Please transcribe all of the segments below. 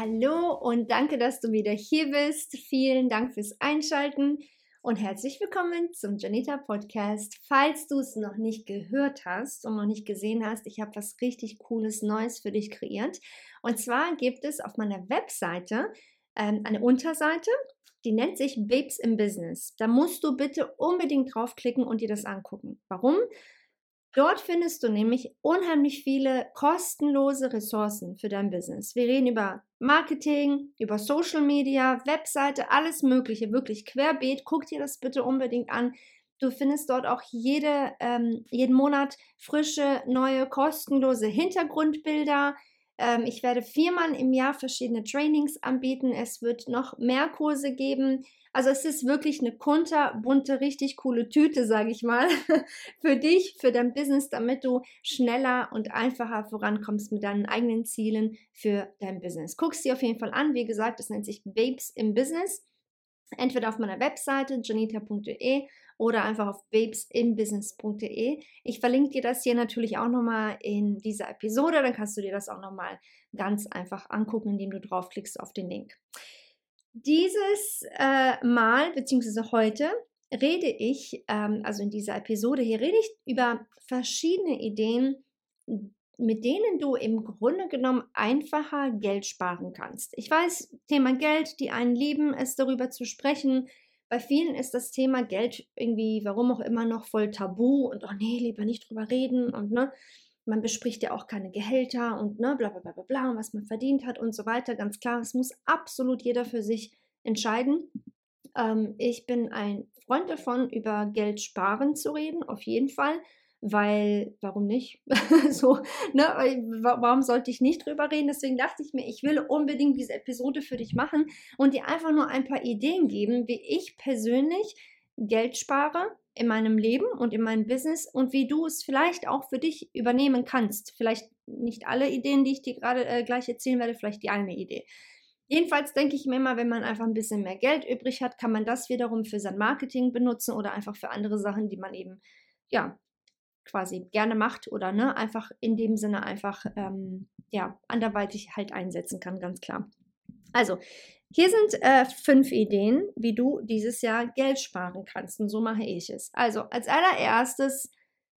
Hallo und danke, dass du wieder hier bist. Vielen Dank fürs Einschalten und herzlich willkommen zum Janita Podcast. Falls du es noch nicht gehört hast und noch nicht gesehen hast, ich habe was richtig Cooles Neues für dich kreiert. Und zwar gibt es auf meiner Webseite ähm, eine Unterseite, die nennt sich Babes im Business. Da musst du bitte unbedingt draufklicken und dir das angucken. Warum? Dort findest du nämlich unheimlich viele kostenlose Ressourcen für dein Business. Wir reden über Marketing, über Social Media, Webseite, alles Mögliche, wirklich querbeet. Guck dir das bitte unbedingt an. Du findest dort auch jede, ähm, jeden Monat frische, neue, kostenlose Hintergrundbilder. Ähm, ich werde viermal im Jahr verschiedene Trainings anbieten. Es wird noch mehr Kurse geben. Also es ist wirklich eine kunterbunte, richtig coole Tüte, sage ich mal, für dich, für dein Business, damit du schneller und einfacher vorankommst mit deinen eigenen Zielen für dein Business. Guck es dir auf jeden Fall an. Wie gesagt, das nennt sich Babes im Business. Entweder auf meiner Webseite janita.de oder einfach auf babesimbusiness.de. Ich verlinke dir das hier natürlich auch nochmal in dieser Episode. Dann kannst du dir das auch nochmal ganz einfach angucken, indem du draufklickst auf den Link. Dieses äh, Mal, beziehungsweise heute, rede ich, ähm, also in dieser Episode hier, rede ich über verschiedene Ideen, mit denen du im Grunde genommen einfacher Geld sparen kannst. Ich weiß, Thema Geld, die einen lieben es darüber zu sprechen. Bei vielen ist das Thema Geld irgendwie, warum auch immer, noch voll tabu und oh nee, lieber nicht drüber reden und ne man bespricht ja auch keine Gehälter und ne, bla bla bla bla, was man verdient hat und so weiter. Ganz klar, es muss absolut jeder für sich entscheiden. Ähm, ich bin ein Freund davon, über Geld sparen zu reden, auf jeden Fall, weil, warum nicht? so, ne, warum sollte ich nicht drüber reden? Deswegen dachte ich mir, ich will unbedingt diese Episode für dich machen und dir einfach nur ein paar Ideen geben, wie ich persönlich Geld spare in meinem Leben und in meinem Business und wie du es vielleicht auch für dich übernehmen kannst. Vielleicht nicht alle Ideen, die ich dir gerade äh, gleich erzählen werde, vielleicht die eine Idee. Jedenfalls denke ich mir immer, wenn man einfach ein bisschen mehr Geld übrig hat, kann man das wiederum für sein Marketing benutzen oder einfach für andere Sachen, die man eben, ja, quasi gerne macht oder ne, einfach in dem Sinne einfach, ähm, ja, anderweitig halt einsetzen kann, ganz klar. Also, hier sind äh, fünf Ideen, wie du dieses Jahr Geld sparen kannst. Und so mache ich es. Also als allererstes,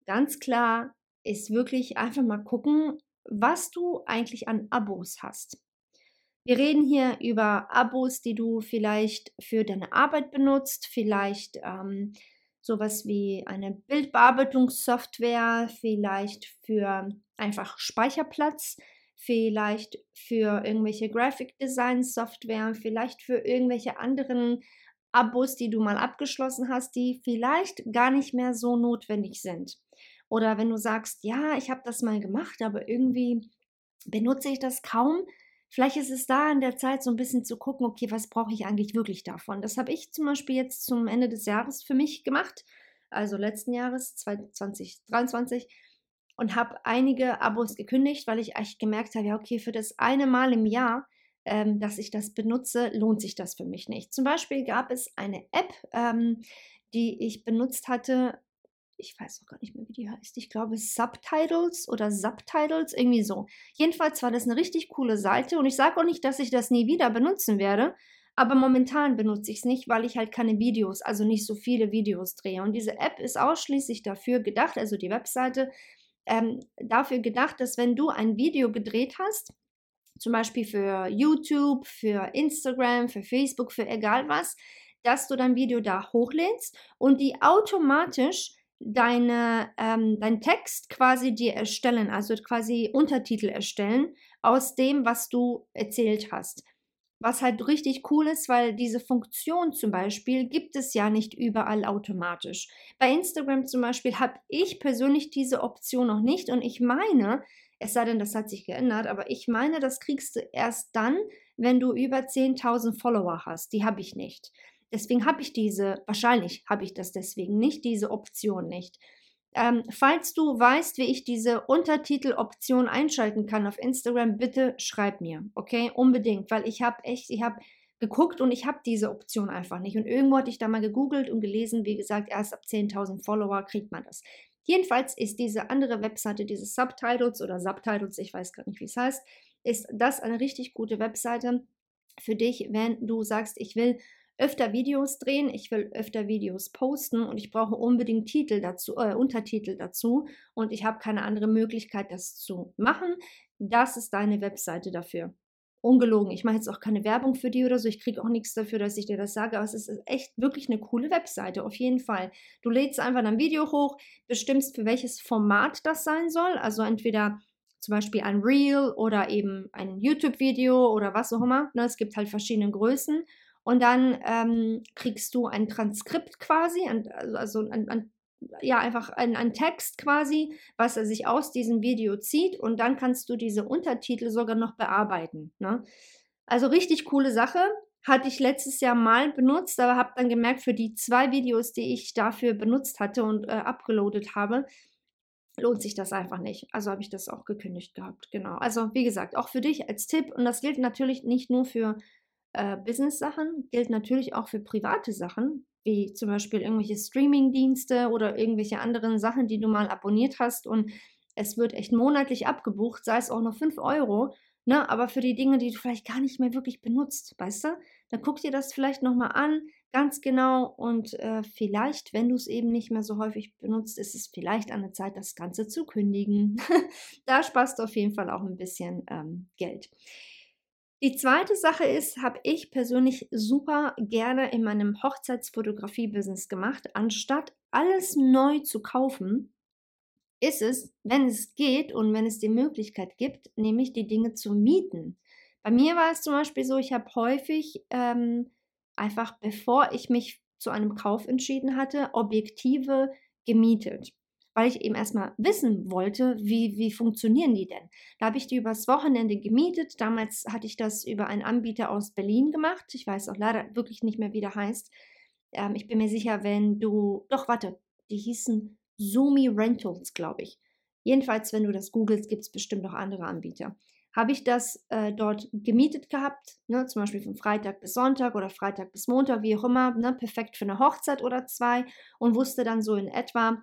ganz klar, ist wirklich einfach mal gucken, was du eigentlich an Abos hast. Wir reden hier über Abos, die du vielleicht für deine Arbeit benutzt, vielleicht ähm, sowas wie eine Bildbearbeitungssoftware, vielleicht für einfach Speicherplatz, vielleicht für irgendwelche Graphic Design Software, vielleicht für irgendwelche anderen Abos, die du mal abgeschlossen hast, die vielleicht gar nicht mehr so notwendig sind. Oder wenn du sagst, ja, ich habe das mal gemacht, aber irgendwie benutze ich das kaum. Vielleicht ist es da in der Zeit so ein bisschen zu gucken, okay, was brauche ich eigentlich wirklich davon? Das habe ich zum Beispiel jetzt zum Ende des Jahres für mich gemacht, also letzten Jahres 2023 und habe einige Abos gekündigt, weil ich echt gemerkt habe, ja, okay, für das eine Mal im Jahr, ähm, dass ich das benutze, lohnt sich das für mich nicht. Zum Beispiel gab es eine App, ähm, die ich benutzt hatte. Ich weiß auch gar nicht mehr, wie die heißt. Ich glaube Subtitles oder Subtitles, irgendwie so. Jedenfalls war das eine richtig coole Seite und ich sage auch nicht, dass ich das nie wieder benutzen werde, aber momentan benutze ich es nicht, weil ich halt keine Videos, also nicht so viele Videos drehe. Und diese App ist ausschließlich dafür gedacht, also die Webseite, ähm, dafür gedacht, dass wenn du ein Video gedreht hast, zum Beispiel für YouTube, für Instagram, für Facebook, für egal was, dass du dein Video da hochlädst und die automatisch deine, ähm, dein Text quasi dir erstellen, also quasi Untertitel erstellen aus dem, was du erzählt hast. Was halt richtig cool ist, weil diese Funktion zum Beispiel gibt es ja nicht überall automatisch. Bei Instagram zum Beispiel habe ich persönlich diese Option noch nicht und ich meine, es sei denn, das hat sich geändert, aber ich meine, das kriegst du erst dann, wenn du über 10.000 Follower hast. Die habe ich nicht. Deswegen habe ich diese, wahrscheinlich habe ich das deswegen nicht, diese Option nicht. Ähm, falls du weißt, wie ich diese Untertiteloption einschalten kann auf Instagram, bitte schreib mir, okay? Unbedingt, weil ich habe echt, ich habe geguckt und ich habe diese Option einfach nicht. Und irgendwo hatte ich da mal gegoogelt und gelesen, wie gesagt, erst ab 10.000 Follower kriegt man das. Jedenfalls ist diese andere Webseite, diese Subtitles oder Subtitles, ich weiß gar nicht, wie es heißt, ist das eine richtig gute Webseite für dich, wenn du sagst, ich will öfter Videos drehen, ich will öfter Videos posten und ich brauche unbedingt Titel dazu, äh, Untertitel dazu und ich habe keine andere Möglichkeit, das zu machen. Das ist deine Webseite dafür. Ungelogen. Ich mache jetzt auch keine Werbung für die oder so. Ich kriege auch nichts dafür, dass ich dir das sage. Aber es ist echt wirklich eine coole Webseite, auf jeden Fall. Du lädst einfach ein Video hoch, bestimmst, für welches Format das sein soll. Also entweder zum Beispiel ein Reel oder eben ein YouTube-Video oder was auch immer. Ne, es gibt halt verschiedene Größen. Und dann ähm, kriegst du ein Transkript quasi, ein, also ein, ein, ja, einfach ein, Text quasi, was er sich aus diesem Video zieht. Und dann kannst du diese Untertitel sogar noch bearbeiten. Ne? Also richtig coole Sache. Hatte ich letztes Jahr mal benutzt, aber habe dann gemerkt, für die zwei Videos, die ich dafür benutzt hatte und äh, habe, lohnt sich das einfach nicht. Also habe ich das auch gekündigt gehabt. Genau. Also wie gesagt, auch für dich als Tipp. Und das gilt natürlich nicht nur für äh, Business-Sachen gilt natürlich auch für private Sachen, wie zum Beispiel irgendwelche Streaming-Dienste oder irgendwelche anderen Sachen, die du mal abonniert hast und es wird echt monatlich abgebucht, sei es auch nur 5 Euro, ne? aber für die Dinge, die du vielleicht gar nicht mehr wirklich benutzt, weißt du, dann guck dir das vielleicht nochmal an, ganz genau und äh, vielleicht, wenn du es eben nicht mehr so häufig benutzt, ist es vielleicht an der Zeit, das Ganze zu kündigen. da sparst du auf jeden Fall auch ein bisschen ähm, Geld. Die zweite Sache ist, habe ich persönlich super gerne in meinem Hochzeitsfotografie-Business gemacht. Anstatt alles neu zu kaufen, ist es, wenn es geht und wenn es die Möglichkeit gibt, nämlich die Dinge zu mieten. Bei mir war es zum Beispiel so, ich habe häufig ähm, einfach, bevor ich mich zu einem Kauf entschieden hatte, Objektive gemietet weil ich eben erstmal wissen wollte, wie, wie funktionieren die denn. Da habe ich die übers Wochenende gemietet. Damals hatte ich das über einen Anbieter aus Berlin gemacht. Ich weiß auch leider wirklich nicht mehr, wie der heißt. Ähm, ich bin mir sicher, wenn du, doch warte, die hießen Zoomy Rentals, glaube ich. Jedenfalls, wenn du das googelst, gibt es bestimmt noch andere Anbieter. Habe ich das äh, dort gemietet gehabt, ne, zum Beispiel von Freitag bis Sonntag oder Freitag bis Montag, wie auch immer, ne, perfekt für eine Hochzeit oder zwei und wusste dann so in etwa,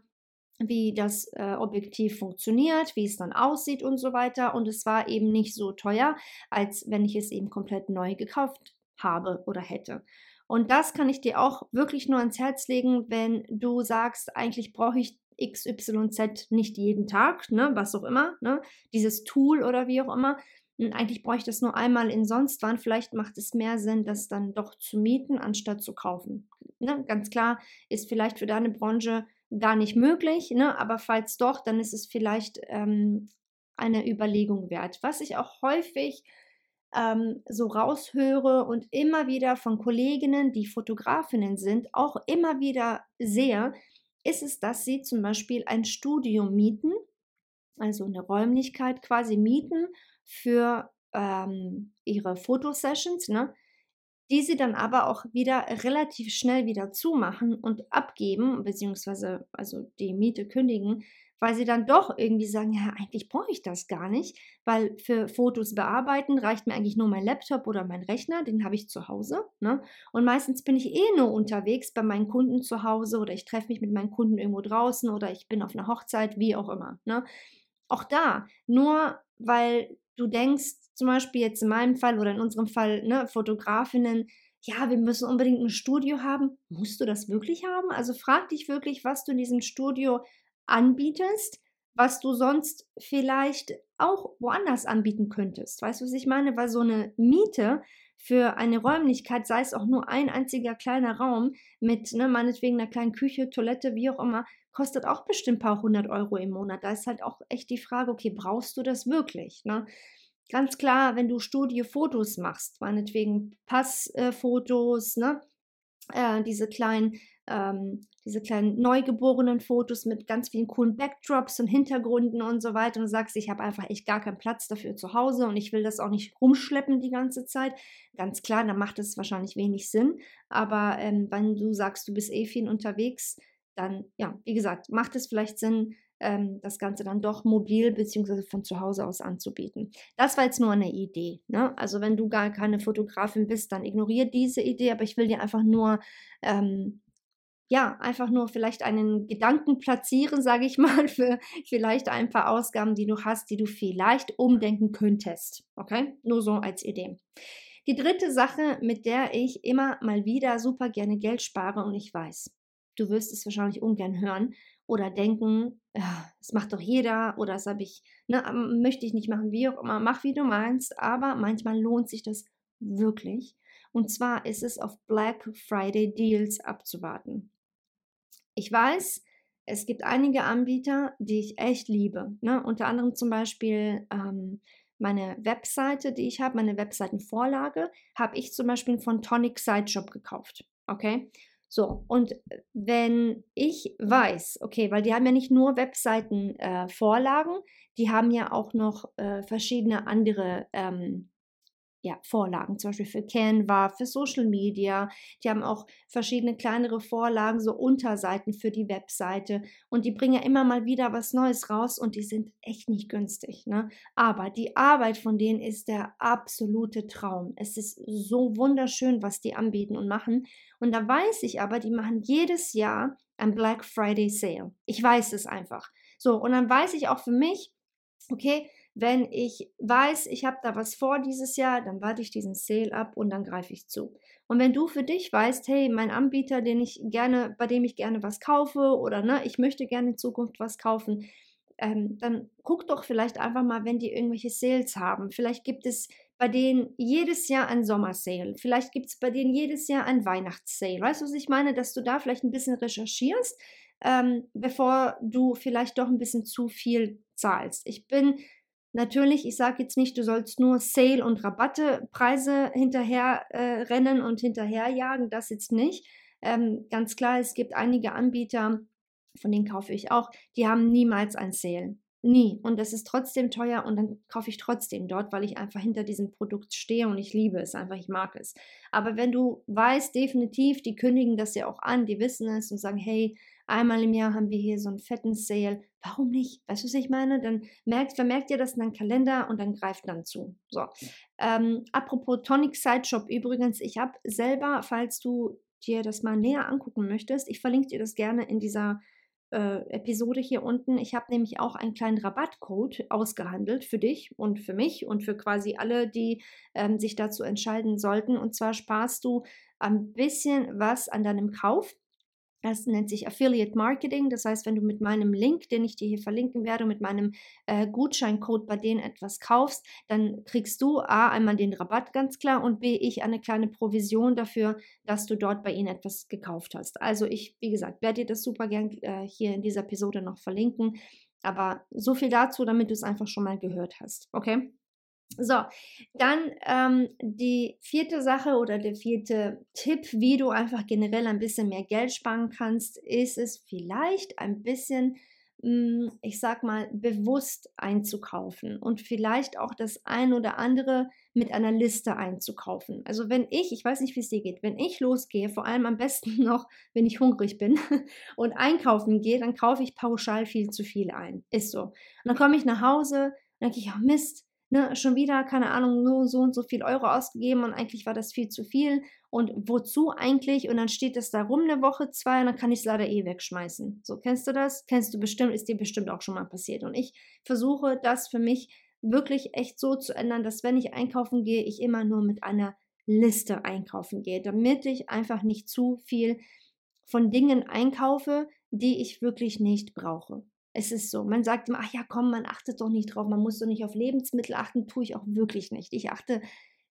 wie das äh, Objektiv funktioniert, wie es dann aussieht und so weiter. Und es war eben nicht so teuer, als wenn ich es eben komplett neu gekauft habe oder hätte. Und das kann ich dir auch wirklich nur ans Herz legen, wenn du sagst, eigentlich brauche ich XYZ nicht jeden Tag, ne, was auch immer, ne, dieses Tool oder wie auch immer. Und eigentlich brauche ich das nur einmal in sonst wann. Vielleicht macht es mehr Sinn, das dann doch zu mieten, anstatt zu kaufen. Ne, ganz klar ist vielleicht für deine Branche gar nicht möglich, ne? aber falls doch, dann ist es vielleicht ähm, eine Überlegung wert. Was ich auch häufig ähm, so raushöre und immer wieder von Kolleginnen, die Fotografinnen sind, auch immer wieder sehe, ist es, dass sie zum Beispiel ein Studio mieten, also eine Räumlichkeit quasi mieten für ähm, ihre Fotosessions, ne? Die sie dann aber auch wieder relativ schnell wieder zumachen und abgeben, beziehungsweise also die Miete kündigen, weil sie dann doch irgendwie sagen, ja, eigentlich brauche ich das gar nicht, weil für Fotos bearbeiten reicht mir eigentlich nur mein Laptop oder mein Rechner, den habe ich zu Hause. Ne? Und meistens bin ich eh nur unterwegs bei meinen Kunden zu Hause oder ich treffe mich mit meinen Kunden irgendwo draußen oder ich bin auf einer Hochzeit, wie auch immer. Ne? Auch da, nur weil du denkst, zum Beispiel jetzt in meinem Fall oder in unserem Fall, ne, Fotografinnen, ja, wir müssen unbedingt ein Studio haben. Musst du das wirklich haben? Also frag dich wirklich, was du in diesem Studio anbietest, was du sonst vielleicht auch woanders anbieten könntest. Weißt du, was ich meine? Weil so eine Miete für eine Räumlichkeit, sei es auch nur ein einziger kleiner Raum mit, ne, meinetwegen einer kleinen Küche, Toilette, wie auch immer, kostet auch bestimmt ein paar hundert Euro im Monat. Da ist halt auch echt die Frage, okay, brauchst du das wirklich? Ne? Ganz klar, wenn du Studiofotos machst, meinetwegen Passfotos, ne? Äh, diese kleinen ähm, diese kleinen neugeborenen Fotos mit ganz vielen coolen Backdrops und Hintergründen und so weiter und sagst, ich habe einfach echt gar keinen Platz dafür zu Hause und ich will das auch nicht rumschleppen die ganze Zeit. Ganz klar, dann macht es wahrscheinlich wenig Sinn. Aber ähm, wenn du sagst, du bist eh viel unterwegs, dann, ja, wie gesagt, macht es vielleicht Sinn, ähm, das Ganze dann doch mobil bzw. von zu Hause aus anzubieten. Das war jetzt nur eine Idee. Ne? Also wenn du gar keine Fotografin bist, dann ignoriere diese Idee, aber ich will dir einfach nur ähm, ja, einfach nur vielleicht einen Gedanken platzieren, sage ich mal, für vielleicht ein paar Ausgaben, die du hast, die du vielleicht umdenken könntest. Okay? Nur so als Idee. Die dritte Sache, mit der ich immer mal wieder super gerne Geld spare und ich weiß, du wirst es wahrscheinlich ungern hören oder denken, ja, das macht doch jeder oder das habe ich, ne, möchte ich nicht machen, wie auch immer, mach wie du meinst, aber manchmal lohnt sich das wirklich. Und zwar ist es auf Black Friday Deals abzuwarten. Ich weiß, es gibt einige Anbieter, die ich echt liebe. Ne? Unter anderem zum Beispiel ähm, meine Webseite, die ich habe, meine Webseitenvorlage, habe ich zum Beispiel von Tonic Sideshop gekauft. Okay? So, und wenn ich weiß, okay, weil die haben ja nicht nur Webseitenvorlagen, äh, die haben ja auch noch äh, verschiedene andere ähm, ja, Vorlagen, zum Beispiel für Canva, für Social Media. Die haben auch verschiedene kleinere Vorlagen, so Unterseiten für die Webseite. Und die bringen ja immer mal wieder was Neues raus und die sind echt nicht günstig. Ne? Aber die Arbeit von denen ist der absolute Traum. Es ist so wunderschön, was die anbieten und machen. Und da weiß ich aber, die machen jedes Jahr ein Black Friday Sale. Ich weiß es einfach. So, und dann weiß ich auch für mich, okay, wenn ich weiß, ich habe da was vor dieses Jahr, dann warte ich diesen Sale ab und dann greife ich zu. Und wenn du für dich weißt, hey, mein Anbieter, den ich gerne, bei dem ich gerne was kaufe oder ne, ich möchte gerne in Zukunft was kaufen, ähm, dann guck doch vielleicht einfach mal, wenn die irgendwelche Sales haben. Vielleicht gibt es bei denen jedes Jahr ein Sommersale. Vielleicht gibt es bei denen jedes Jahr ein Weihnachtssale. Weißt du, was ich meine? Dass du da vielleicht ein bisschen recherchierst, ähm, bevor du vielleicht doch ein bisschen zu viel zahlst. Ich bin Natürlich, ich sage jetzt nicht, du sollst nur Sale- und Rabattepreise hinterher äh, und hinterherjagen, das jetzt nicht. Ähm, ganz klar, es gibt einige Anbieter, von denen kaufe ich auch, die haben niemals ein Sale. Nie. Und das ist trotzdem teuer und dann kaufe ich trotzdem dort, weil ich einfach hinter diesem Produkt stehe und ich liebe es einfach, ich mag es. Aber wenn du weißt, definitiv, die kündigen das ja auch an, die wissen es und sagen, hey, einmal im Jahr haben wir hier so einen fetten Sale. Warum nicht? Weißt du, was ich meine? Dann merkt, vermerkt ihr das in deinen Kalender und dann greift dann zu. So. Ähm, apropos Tonic Sideshop übrigens, ich habe selber, falls du dir das mal näher angucken möchtest, ich verlinke dir das gerne in dieser äh, Episode hier unten. Ich habe nämlich auch einen kleinen Rabattcode ausgehandelt für dich und für mich und für quasi alle, die ähm, sich dazu entscheiden sollten. Und zwar sparst du ein bisschen was an deinem Kauf. Das nennt sich Affiliate Marketing. Das heißt, wenn du mit meinem Link, den ich dir hier verlinken werde, mit meinem äh, Gutscheincode bei denen etwas kaufst, dann kriegst du A, einmal den Rabatt ganz klar und B, ich eine kleine Provision dafür, dass du dort bei ihnen etwas gekauft hast. Also ich, wie gesagt, werde dir das super gern äh, hier in dieser Episode noch verlinken. Aber so viel dazu, damit du es einfach schon mal gehört hast. Okay? So, dann ähm, die vierte Sache oder der vierte Tipp, wie du einfach generell ein bisschen mehr Geld sparen kannst, ist es vielleicht ein bisschen, mh, hm, ich sag mal, bewusst einzukaufen und vielleicht auch das ein oder andere mit einer Liste einzukaufen. Also wenn ich, ich weiß nicht, wie es dir geht, wenn ich losgehe, vor allem am besten noch, wenn ich hungrig bin und einkaufen gehe, dann kaufe ich pauschal viel zu viel ein. Ist so. Und dann komme ich nach Hause, denke ich, oh Mist, ne, schon wieder, keine Ahnung, nur so und so viel Euro ausgegeben und eigentlich war das viel zu viel. Und wozu eigentlich? Und dann steht es da rum eine Woche, zwei und dann kann ich es leider eh wegschmeißen. So, kennst du das? Kennst du bestimmt, ist dir bestimmt auch schon mal passiert. Und ich versuche das für mich wirklich echt so zu ändern, dass wenn ich einkaufen gehe, ich immer nur mit einer Liste einkaufen gehe, damit ich einfach nicht zu viel von Dingen einkaufe, die ich wirklich nicht brauche. Es ist so. Man sagt immer, ach ja, komm, man achtet doch nicht drauf, man muss doch nicht auf Lebensmittel achten, tue ich auch wirklich nicht. Ich achte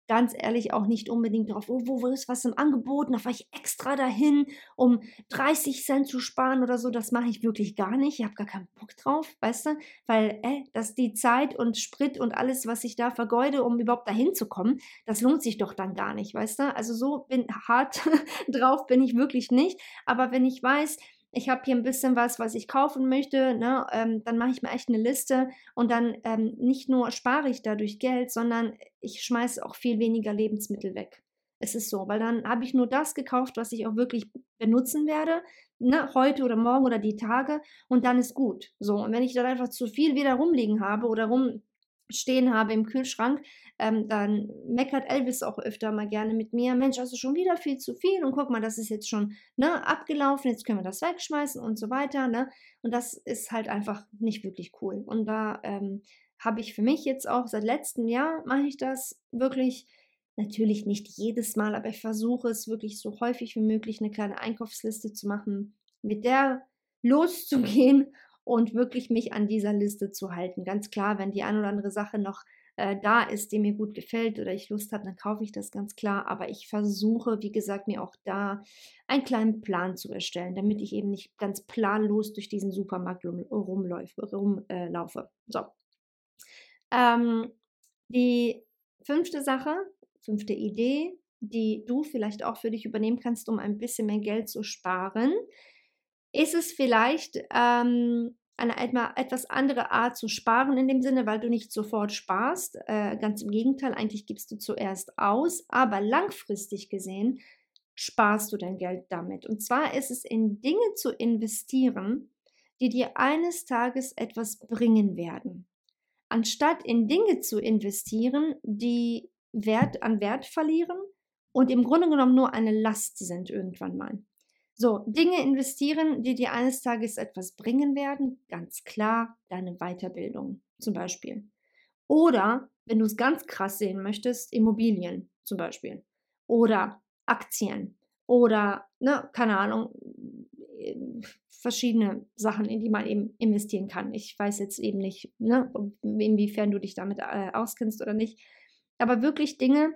ganz ehrlich auch nicht unbedingt darauf, oh, wo ist was im Angebot, da fahre ich extra dahin, um 30 Cent zu sparen oder so. Das mache ich wirklich gar nicht. Ich habe gar keinen Bock drauf, weißt du? Weil, äh, dass die Zeit und Sprit und alles, was ich da vergeude, um überhaupt dahin zu kommen, das lohnt sich doch dann gar nicht, weißt du? Also so bin hart drauf bin ich wirklich nicht. Aber wenn ich weiß, ich habe hier ein bisschen was, was ich kaufen möchte, ne, ähm, dann mache ich mir echt eine Liste und dann ähm, nicht nur spare ich dadurch Geld, sondern ich schmeiße auch viel weniger Lebensmittel weg. Es ist so, weil dann habe ich nur das gekauft, was ich auch wirklich benutzen werde, ne, heute oder morgen oder die Tage und dann ist gut. So, und wenn ich dann einfach zu viel wieder rumliegen habe oder rum stehen habe im Kühlschrank, ähm, dann meckert Elvis auch öfter mal gerne mit mir, Mensch, hast du schon wieder viel zu viel und guck mal, das ist jetzt schon ne, abgelaufen, jetzt können wir das wegschmeißen und so weiter. Ne? Und das ist halt einfach nicht wirklich cool. Und da ähm, habe ich für mich jetzt auch seit letztem Jahr mache ich das wirklich. Natürlich nicht jedes Mal, aber ich versuche es wirklich so häufig wie möglich, eine kleine Einkaufsliste zu machen, mit der loszugehen und wirklich mich an dieser Liste zu halten. Ganz klar, wenn die ein oder andere Sache noch äh, da ist, die mir gut gefällt oder ich Lust habe, dann kaufe ich das ganz klar. Aber ich versuche, wie gesagt, mir auch da einen kleinen Plan zu erstellen, damit ich eben nicht ganz planlos durch diesen Supermarkt rum, rumläufe, rumlaufe. So. Ähm, die fünfte Sache, fünfte Idee, die du vielleicht auch für dich übernehmen kannst, um ein bisschen mehr Geld zu sparen, ist es vielleicht ähm, eine etwas andere Art zu sparen in dem Sinne, weil du nicht sofort sparst. Äh, ganz im Gegenteil, eigentlich gibst du zuerst aus, aber langfristig gesehen sparst du dein Geld damit. Und zwar ist es in Dinge zu investieren, die dir eines Tages etwas bringen werden. Anstatt in Dinge zu investieren, die Wert an Wert verlieren und im Grunde genommen nur eine Last sind irgendwann mal. So, Dinge investieren, die dir eines Tages etwas bringen werden, ganz klar, deine Weiterbildung zum Beispiel. Oder, wenn du es ganz krass sehen möchtest, Immobilien zum Beispiel. Oder Aktien. Oder, ne, keine Ahnung, verschiedene Sachen, in die man eben investieren kann. Ich weiß jetzt eben nicht, ne, inwiefern du dich damit äh, auskennst oder nicht. Aber wirklich Dinge,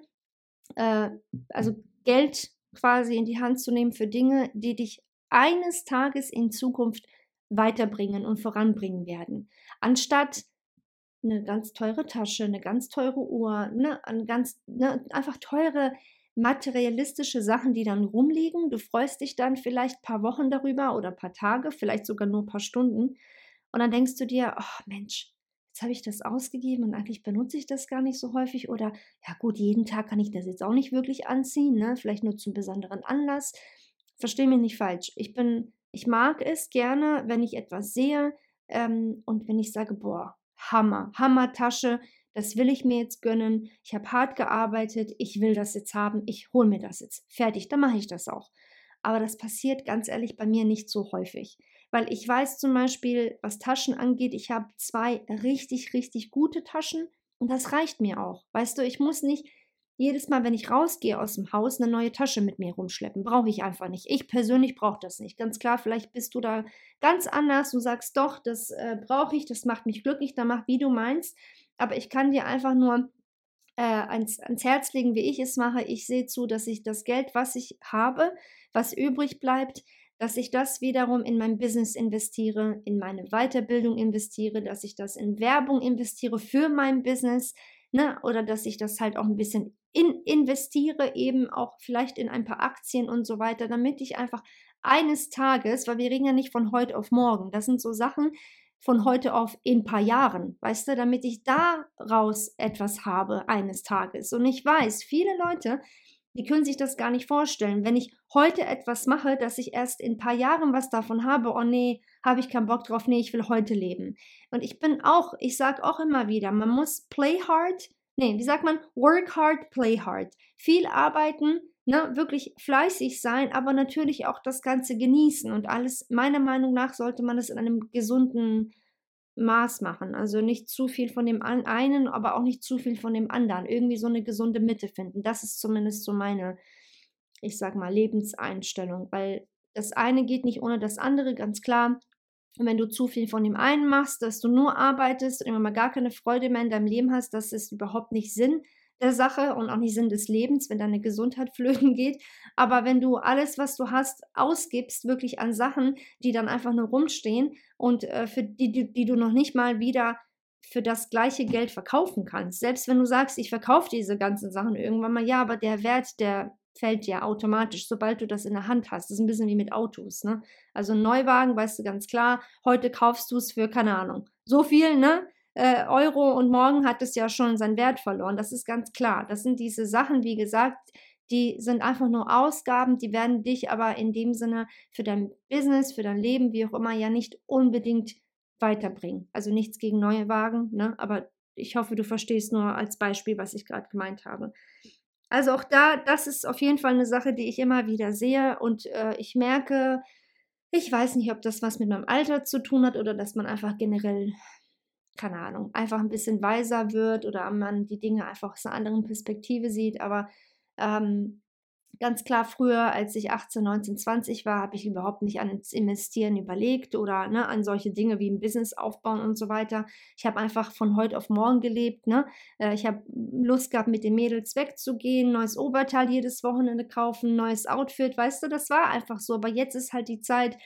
äh, also Geld quasi in die Hand zu nehmen für Dinge, die dich eines Tages in Zukunft weiterbringen und voranbringen werden. Anstatt eine ganz teure Tasche, eine ganz teure Uhr, ne, eine ganz, ne, einfach teure materialistische Sachen, die dann rumliegen. Du freust dich dann vielleicht ein paar Wochen darüber oder ein paar Tage, vielleicht sogar nur ein paar Stunden. Und dann denkst du dir, oh Mensch, jetzt habe ich das ausgegeben und eigentlich benutze ich das gar nicht so häufig oder ja gut, jeden Tag kann ich das jetzt auch nicht wirklich anziehen, ne? vielleicht nur zum besonderen Anlass. Verstehe mich nicht falsch. Ich bin, ich mag es gerne, wenn ich etwas sehe ähm, und wenn ich sage, boah, Hammer, Hammertasche, das will ich mir jetzt gönnen. Ich habe hart gearbeitet, ich will das jetzt haben, ich hole mir das jetzt. Fertig, dann mache ich das auch. Aber das passiert ganz ehrlich bei mir nicht so häufig weil ich weiß zum Beispiel, was Taschen angeht, ich habe zwei richtig, richtig gute Taschen und das reicht mir auch. Weißt du, ich muss nicht jedes Mal, wenn ich rausgehe aus dem Haus, eine neue Tasche mit mir rumschleppen. Brauche ich einfach nicht. Ich persönlich brauche das nicht. Ganz klar, vielleicht bist du da ganz anders und sagst, doch, das äh, brauche ich, das macht mich glücklich, dann mach, wie du meinst. Aber ich kann dir einfach nur äh, ans, ans Herz legen, wie ich es mache. Ich sehe zu, dass ich das Geld, was ich habe, was übrig bleibt, dass ich das wiederum in mein Business investiere, in meine Weiterbildung investiere, dass ich das in Werbung investiere für mein Business, ne, oder dass ich das halt auch ein bisschen in investiere, eben auch vielleicht in ein paar Aktien und so weiter, damit ich einfach eines Tages, weil wir reden ja nicht von heute auf morgen, das sind so Sachen von heute auf in ein paar Jahren, weißt du, damit ich daraus etwas habe eines Tages. Und ich weiß, viele Leute, die können sich das gar nicht vorstellen. Wenn ich heute etwas mache, dass ich erst in ein paar Jahren was davon habe, oh nee, habe ich keinen Bock drauf, nee, ich will heute leben. Und ich bin auch, ich sage auch immer wieder, man muss play hard, nee, wie sagt man, work hard, play hard. Viel arbeiten, ne, wirklich fleißig sein, aber natürlich auch das Ganze genießen und alles, meiner Meinung nach, sollte man es in einem gesunden Maß machen. Also nicht zu viel von dem einen, aber auch nicht zu viel von dem anderen. Irgendwie so eine gesunde Mitte finden. Das ist zumindest so meine, ich sag mal, Lebenseinstellung, weil das eine geht nicht ohne das andere, ganz klar. Und wenn du zu viel von dem einen machst, dass du nur arbeitest und immer mal gar keine Freude mehr in deinem Leben hast, das ist überhaupt nicht Sinn der Sache und auch nicht Sinn des Lebens, wenn deine Gesundheit flöten geht. Aber wenn du alles, was du hast, ausgibst, wirklich an Sachen, die dann einfach nur rumstehen und äh, für die, die, die du noch nicht mal wieder für das gleiche Geld verkaufen kannst. Selbst wenn du sagst, ich verkaufe diese ganzen Sachen irgendwann mal, ja, aber der Wert, der fällt ja automatisch, sobald du das in der Hand hast. Das ist ein bisschen wie mit Autos, ne? Also Neuwagen, weißt du ganz klar, heute kaufst du es für, keine Ahnung, so viel, ne? Äh, Euro und morgen hat es ja schon seinen Wert verloren. Das ist ganz klar. Das sind diese Sachen, wie gesagt, die sind einfach nur Ausgaben, die werden dich aber in dem Sinne für dein Business, für dein Leben, wie auch immer, ja nicht unbedingt weiterbringen. Also nichts gegen neue Wagen, ne? aber ich hoffe, du verstehst nur als Beispiel, was ich gerade gemeint habe. Also auch da, das ist auf jeden Fall eine Sache, die ich immer wieder sehe und äh, ich merke, ich weiß nicht, ob das was mit meinem Alter zu tun hat oder dass man einfach generell, keine Ahnung, einfach ein bisschen weiser wird oder man die Dinge einfach aus einer anderen Perspektive sieht, aber ähm, Ganz klar, früher, als ich 18, 19, 20 war, habe ich überhaupt nicht ans Investieren überlegt oder ne, an solche Dinge wie ein Business aufbauen und so weiter. Ich habe einfach von heute auf morgen gelebt. Ne? Äh, ich habe Lust gehabt, mit den Mädels wegzugehen, neues Oberteil jedes Wochenende kaufen, neues Outfit, weißt du, das war einfach so. Aber jetzt ist halt die Zeit,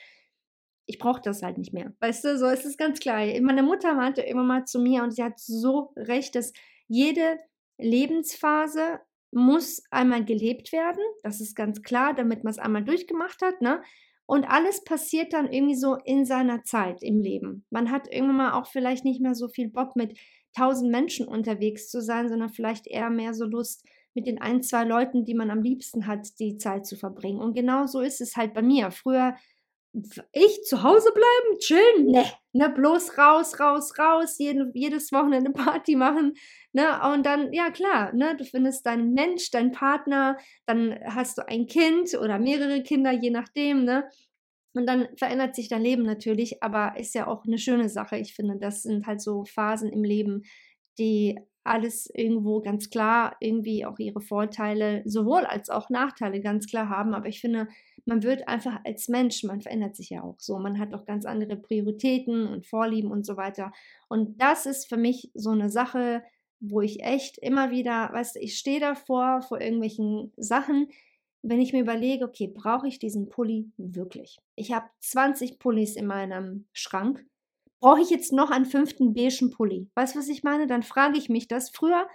ich brauche das halt nicht mehr. Weißt du, so ist es ganz klar. Meine Mutter meinte immer mal zu mir und sie hat so recht, dass jede Lebensphase muss einmal gelebt werden, das ist ganz klar, damit man es einmal durchgemacht hat, ne? Und alles passiert dann irgendwie so in seiner Zeit im Leben. Man hat irgendwann mal auch vielleicht nicht mehr so viel Bock mit tausend Menschen unterwegs zu sein, sondern vielleicht eher mehr so Lust mit den ein, zwei Leuten, die man am liebsten hat, die Zeit zu verbringen. Und genau so ist es halt bei mir. Früher ich zu Hause bleiben, chillen, ne, ne, bloß raus, raus, raus, jede, jedes Wochenende Party machen, ne, und dann, ja klar, ne, du findest deinen Mensch, deinen Partner, dann hast du ein Kind oder mehrere Kinder, je nachdem, ne, und dann verändert sich dein Leben natürlich, aber ist ja auch eine schöne Sache. Ich finde, das sind halt so Phasen im Leben, die alles irgendwo ganz klar irgendwie auch ihre Vorteile sowohl als auch Nachteile ganz klar haben. Aber ich finde, man wird einfach als Mensch, man verändert sich ja auch so. Man hat auch ganz andere Prioritäten und Vorlieben und so weiter. Und das ist für mich so eine Sache, wo ich echt immer wieder, weißt du, ich stehe davor vor irgendwelchen Sachen, wenn ich mir überlege, okay, brauche ich diesen Pulli wirklich? Ich habe 20 Pullis in meinem Schrank brauche ich jetzt noch einen fünften beigen Pulli? Weißt du, was ich meine? Dann frage ich mich das. Früher,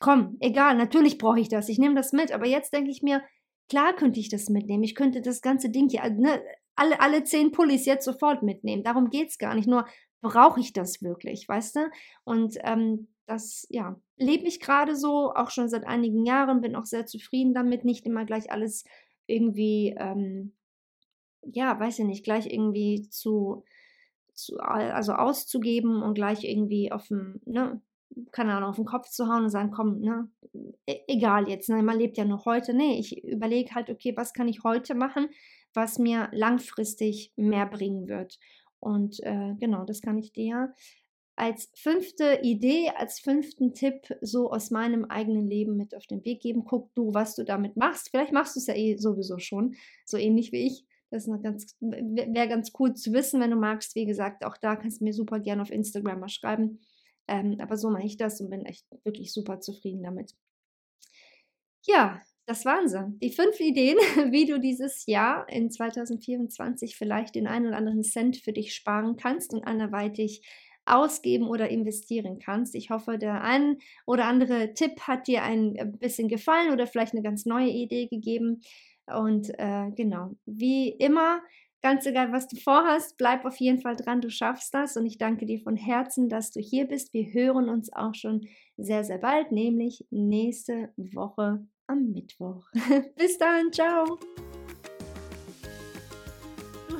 komm, egal, natürlich brauche ich das. Ich nehme das mit. Aber jetzt denke ich mir, klar könnte ich das mitnehmen. Ich könnte das ganze Ding hier, ne, alle, alle zehn Pullis jetzt sofort mitnehmen. Darum geht es gar nicht. Nur brauche ich das wirklich, weißt du? Und ähm, das, ja, lebe ich gerade so, auch schon seit einigen Jahren, bin auch sehr zufrieden damit, nicht immer gleich alles irgendwie, ähm, ja, weiß ich nicht, gleich irgendwie zu zu, also auszugeben und gleich irgendwie auf dem, ne, keine Ahnung, auf den Kopf zu hauen und sagen, komm, ne, e egal jetzt, ne, man lebt ja noch heute. Nee, ich überlege halt, okay, was kann ich heute machen, was mir langfristig mehr bringen wird. Und äh, genau, das kann ich dir als fünfte Idee, als fünften Tipp so aus meinem eigenen Leben mit auf den Weg geben. Guck du, was du damit machst. Vielleicht machst du es ja eh sowieso schon, so ähnlich wie ich. Das wäre ganz cool zu wissen, wenn du magst. Wie gesagt, auch da kannst du mir super gerne auf Instagram mal schreiben. Ähm, aber so mache ich das und bin echt wirklich super zufrieden damit. Ja, das waren sie. Die fünf Ideen, wie du dieses Jahr in 2024 vielleicht den einen oder anderen Cent für dich sparen kannst und anderweitig ausgeben oder investieren kannst. Ich hoffe, der ein oder andere Tipp hat dir ein äh, bisschen gefallen oder vielleicht eine ganz neue Idee gegeben. Und äh, genau, wie immer, ganz egal, was du vorhast, bleib auf jeden Fall dran, du schaffst das. Und ich danke dir von Herzen, dass du hier bist. Wir hören uns auch schon sehr, sehr bald, nämlich nächste Woche am Mittwoch. Bis dann, ciao